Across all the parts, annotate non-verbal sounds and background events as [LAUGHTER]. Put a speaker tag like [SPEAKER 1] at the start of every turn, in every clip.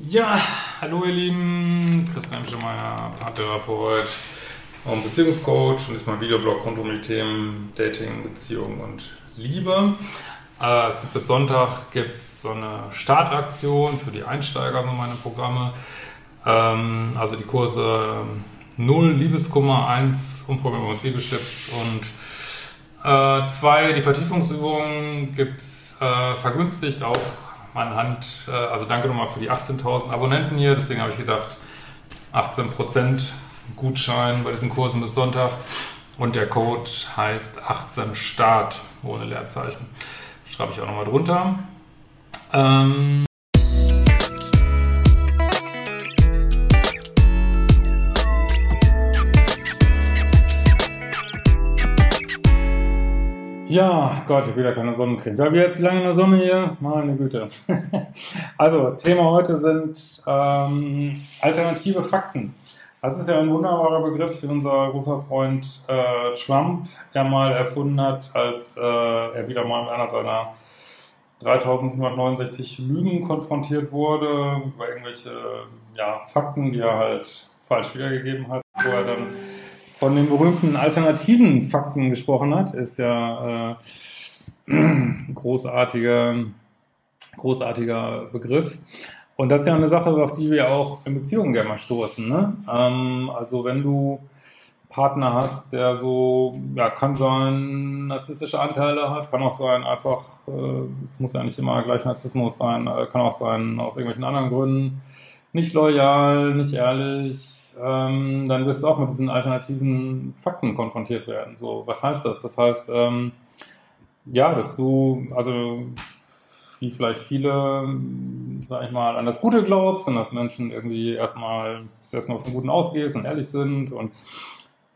[SPEAKER 1] Ja, hallo ihr Lieben, Christian Schemeier, Paartherapeut und Beziehungscoach und ist mein Videoblog rund um die Themen Dating, Beziehung und Liebe. Äh, es gibt bis Sonntag gibt's so eine Startaktion für die Einsteiger in meine Programme. Ähm, also die Kurse 0 Liebeskummer, 1 Unprogrammierbares Liebestipps und 2 äh, die Vertiefungsübungen gibt's äh, vergünstigt auch anhand, äh, also danke nochmal für die 18.000 Abonnenten hier, deswegen habe ich gedacht 18% Gutschein bei diesen Kursen bis Sonntag und der Code heißt 18 Start ohne Leerzeichen. Schreibe ich auch nochmal drunter. Ähm Ja, Gott, ich habe wieder keine Sonnencreme. Weil wir jetzt lange in der Sonne hier? Meine Güte. [LAUGHS] also, Thema heute sind ähm, alternative Fakten. Das ist ja ein wunderbarer Begriff, den unser großer Freund äh, Trump ja mal erfunden hat, als äh, er wieder mal mit einer seiner 3769 Lügen konfrontiert wurde, über irgendwelche ja, Fakten, die er halt falsch wiedergegeben hat, wo er dann von den berühmten alternativen Fakten gesprochen hat, ist ja äh, ein [CLEARS THROAT] großartiger, großartiger Begriff. Und das ist ja eine Sache, auf die wir auch in Beziehungen gerne mal stoßen. Ne? Ähm, also wenn du Partner hast, der so, ja, kann sein, narzisstische Anteile hat, kann auch sein, einfach, äh, es muss ja nicht immer gleich Narzissmus sein, äh, kann auch sein, aus irgendwelchen anderen Gründen, nicht loyal, nicht ehrlich, ähm, dann wirst du auch mit diesen alternativen Fakten konfrontiert werden. So, was heißt das? Das heißt, ähm, ja, dass du, also wie vielleicht viele, sag ich mal, an das Gute glaubst und dass Menschen irgendwie erstmal, erstmal vom Guten ausgehst und ehrlich sind und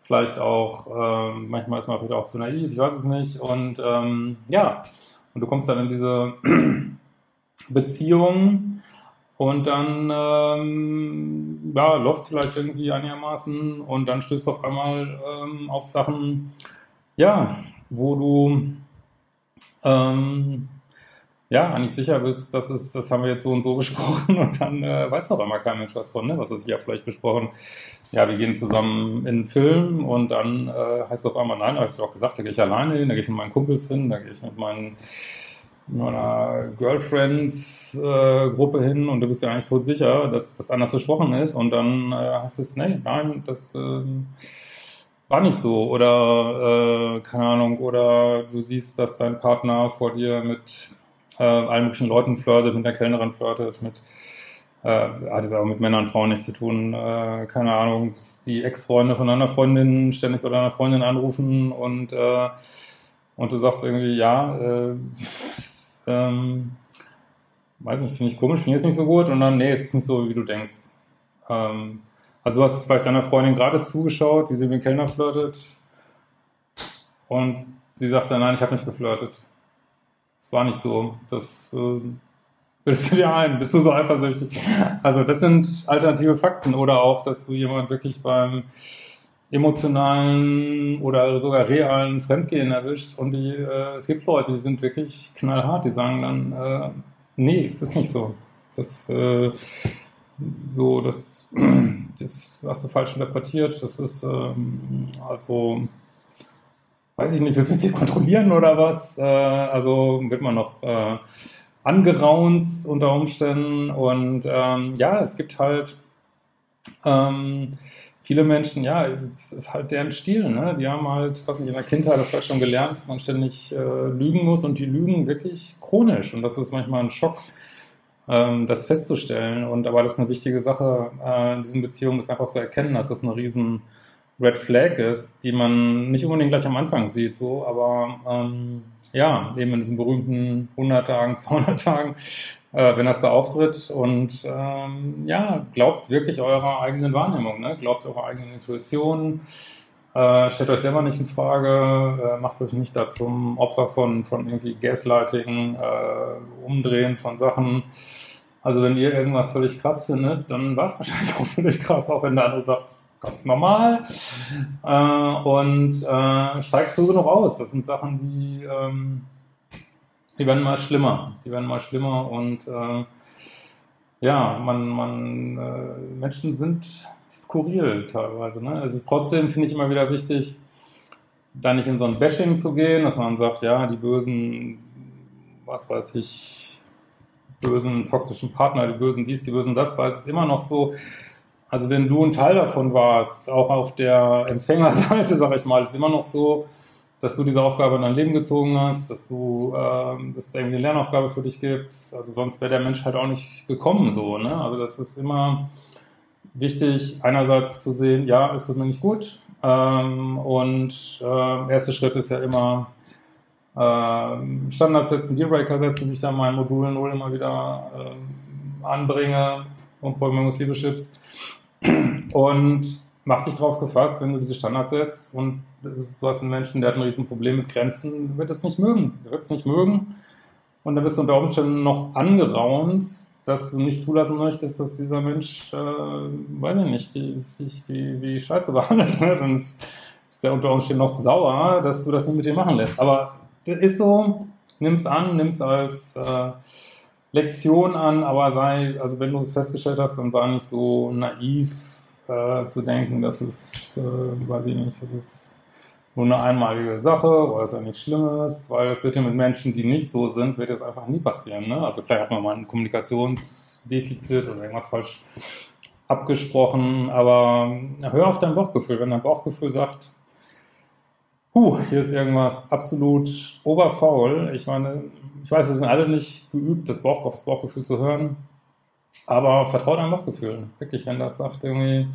[SPEAKER 1] vielleicht auch, ähm, manchmal ist man vielleicht auch zu naiv, ich weiß es nicht. Und ähm, ja, und du kommst dann in diese [CLEARS THROAT] Beziehung und dann ähm, ja, läuft es vielleicht irgendwie einigermaßen und dann stößt auf einmal ähm, auf Sachen, ja, wo du ähm, ja, eigentlich sicher bist, das ist, das haben wir jetzt so und so [LAUGHS] besprochen und dann äh, weiß auf einmal kein Mensch was von, ne? Was ist ja vielleicht besprochen? Ja, wir gehen zusammen in einen Film und dann äh, heißt es auf einmal, nein, habe ich auch gesagt, da gehe ich alleine hin, da gehe ich mit meinen Kumpels hin, da gehe ich mit meinen meiner Girlfriends-Gruppe äh, hin und du bist ja eigentlich tot sicher, dass das anders versprochen ist. Und dann äh, hast du es, nee, nein, das äh, war nicht so. Oder äh, keine Ahnung, oder du siehst, dass dein Partner vor dir mit äh, allen möglichen Leuten flirtet, mit der Kellnerin flirtet, mit äh, hat es auch mit Männern und Frauen nichts zu tun, keine Ahnung, dass die Ex-Freunde von deiner Freundin ständig bei deiner Freundin anrufen und und du sagst irgendwie, ja, äh, ähm, weiß nicht, finde ich komisch, finde ich jetzt nicht so gut und dann, nee, es ist nicht so, wie du denkst. Ähm, also du hast vielleicht deiner Freundin gerade zugeschaut, wie sie mit dem Kellner flirtet und sie sagt dann, nein, ich habe nicht geflirtet. Es war nicht so. Das äh, bildest du dir ein, bist du so eifersüchtig. Also das sind alternative Fakten oder auch, dass du jemand wirklich beim emotionalen oder sogar realen Fremdgehen erwischt. Und die, äh, es gibt Leute, die sind wirklich knallhart, die sagen dann, äh, nee, es ist nicht so. Das, äh, so, das, [CLEARS THROAT] das hast du falsch interpretiert. Das ist, ähm, also, weiß ich nicht, das wird sie kontrollieren oder was. Äh, also wird man noch äh, angeraunt unter Umständen. Und ähm, ja, es gibt halt ähm, viele Menschen, ja, es ist halt deren Stil, ne? Die haben halt, was ich in der Kindheit das vielleicht schon gelernt, dass man ständig äh, lügen muss und die lügen wirklich chronisch. Und das ist manchmal ein Schock, ähm, das festzustellen. Und aber das ist eine wichtige Sache äh, in diesen Beziehungen, ist einfach zu erkennen, dass das eine riesen Red Flag ist, die man nicht unbedingt gleich am Anfang sieht, so, aber ähm, ja, eben in diesen berühmten 100 Tagen, [LAUGHS] 200 Tagen äh, wenn das da auftritt. Und ähm, ja, glaubt wirklich eurer eigenen Wahrnehmung, ne? glaubt eurer eigenen Intuition. Äh, stellt euch selber nicht in Frage, äh, macht euch nicht da zum Opfer von, von irgendwie Gaslighting, äh, Umdrehen von Sachen. Also wenn ihr irgendwas völlig krass findet, dann war es [LAUGHS] wahrscheinlich auch völlig krass, auch wenn der andere sagt, ganz normal. Äh, und äh, steigt früh genug aus. Das sind Sachen, die, ähm, die werden mal schlimmer. Die werden mal schlimmer und äh, ja, man, man, äh, Menschen sind skurril teilweise. Ne? Es ist trotzdem, finde ich, immer wieder wichtig, da nicht in so ein Bashing zu gehen, dass man sagt, ja, die bösen, was weiß ich, bösen toxischen Partner, die bösen dies, die bösen das, weil es ist immer noch so, also wenn du ein Teil davon warst, auch auf der Empfängerseite, [LAUGHS] sage ich mal, ist immer noch so, dass du diese Aufgabe in dein Leben gezogen hast, dass du, äh, dass es irgendwie eine Lernaufgabe für dich gibt. Also sonst wäre der Mensch halt auch nicht gekommen so. Ne? Also das ist immer wichtig, einerseits zu sehen, ja, es tut mir nicht gut. Ähm, und äh, erster Schritt ist ja immer äh, Standards setzen, Dealbreaker setzen, wie ich da in meinen Modulen 0 immer wieder äh, anbringe und Programmierungsleaderships. Und mach dich drauf gefasst, wenn du diese Standards setzt und ist, du hast einen Menschen, der hat ein Riesenproblem mit Grenzen, wird es nicht mögen. Er wird es nicht mögen. Und dann bist du unter Umständen noch angeraunt, dass du nicht zulassen möchtest, dass dieser Mensch, äh, weiß ich nicht, die, die, die, die Scheiße behandelt. Ne? Dann ist, ist der unter Umständen noch sauer, dass du das nicht mit dir machen lässt. Aber das ist so, nimm es an, nimm es als äh, Lektion an, aber sei, also wenn du es festgestellt hast, dann sei nicht so naiv äh, zu denken, dass es, äh, weiß ich nicht, das ist nur eine einmalige Sache oder ist ja nichts Schlimmes, weil das wird ja mit Menschen, die nicht so sind, wird das einfach nie passieren. Ne? Also vielleicht hat man mal ein Kommunikationsdefizit oder irgendwas falsch abgesprochen, aber hör auf dein Bauchgefühl. Wenn dein Bauchgefühl sagt, huh, hier ist irgendwas absolut oberfaul. Ich meine, ich weiß, wir sind alle nicht geübt, das, Bauch, das Bauchgefühl zu hören, aber vertraut deinem Bauchgefühl. Wirklich, wenn das sagt irgendwie,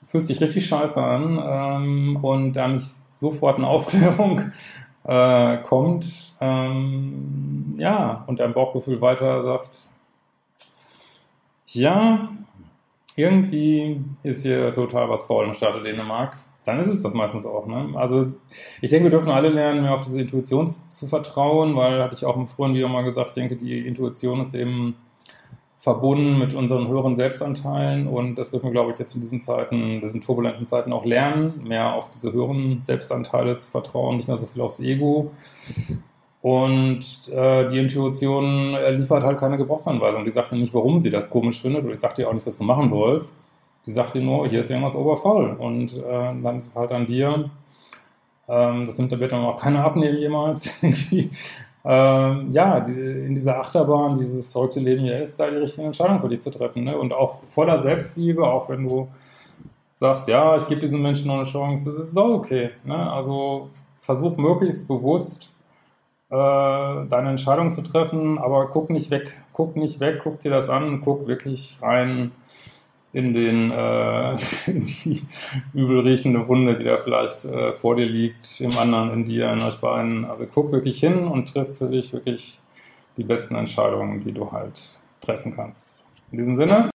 [SPEAKER 1] es fühlt sich richtig scheiße an ähm, und da nicht sofort eine [LAUGHS] Aufklärung äh, kommt, ähm, ja, und dein Bauchgefühl weiter sagt, ja, irgendwie ist hier total was faul im Staate Dänemark dann ist es das meistens auch. Ne? Also ich denke, wir dürfen alle lernen, mehr auf diese Intuition zu vertrauen, weil, hatte ich auch im früheren Video mal gesagt, ich denke, die Intuition ist eben verbunden mit unseren höheren Selbstanteilen und das dürfen wir, glaube ich, jetzt in diesen Zeiten, diesen turbulenten Zeiten auch lernen, mehr auf diese höheren Selbstanteile zu vertrauen, nicht mehr so viel aufs Ego. Und äh, die Intuition liefert halt keine Gebrauchsanweisung. Die sagt dir nicht, warum sie das komisch findet oder die sagt dir auch nicht, was du machen sollst die sagt dir nur, hier ist irgendwas obervoll. Und äh, dann ist es halt an dir. Ähm, das nimmt, der wird dann auch keiner abnehmen jemals. [LAUGHS] ähm, ja, die, in dieser Achterbahn, dieses verrückte Leben hier ist, da die richtige Entscheidung für dich zu treffen. Ne? Und auch voller Selbstliebe, auch wenn du sagst, ja, ich gebe diesen Menschen noch eine Chance, das ist auch okay. Ne? Also versuch möglichst bewusst äh, deine Entscheidung zu treffen, aber guck nicht weg. Guck nicht weg, guck dir das an, guck wirklich rein in den äh, [LAUGHS] in die übel riechende Wunde, die da vielleicht äh, vor dir liegt, im anderen, in dir, in euch beiden. Also guck wirklich hin und triff für dich wirklich die besten Entscheidungen, die du halt treffen kannst. In diesem Sinne,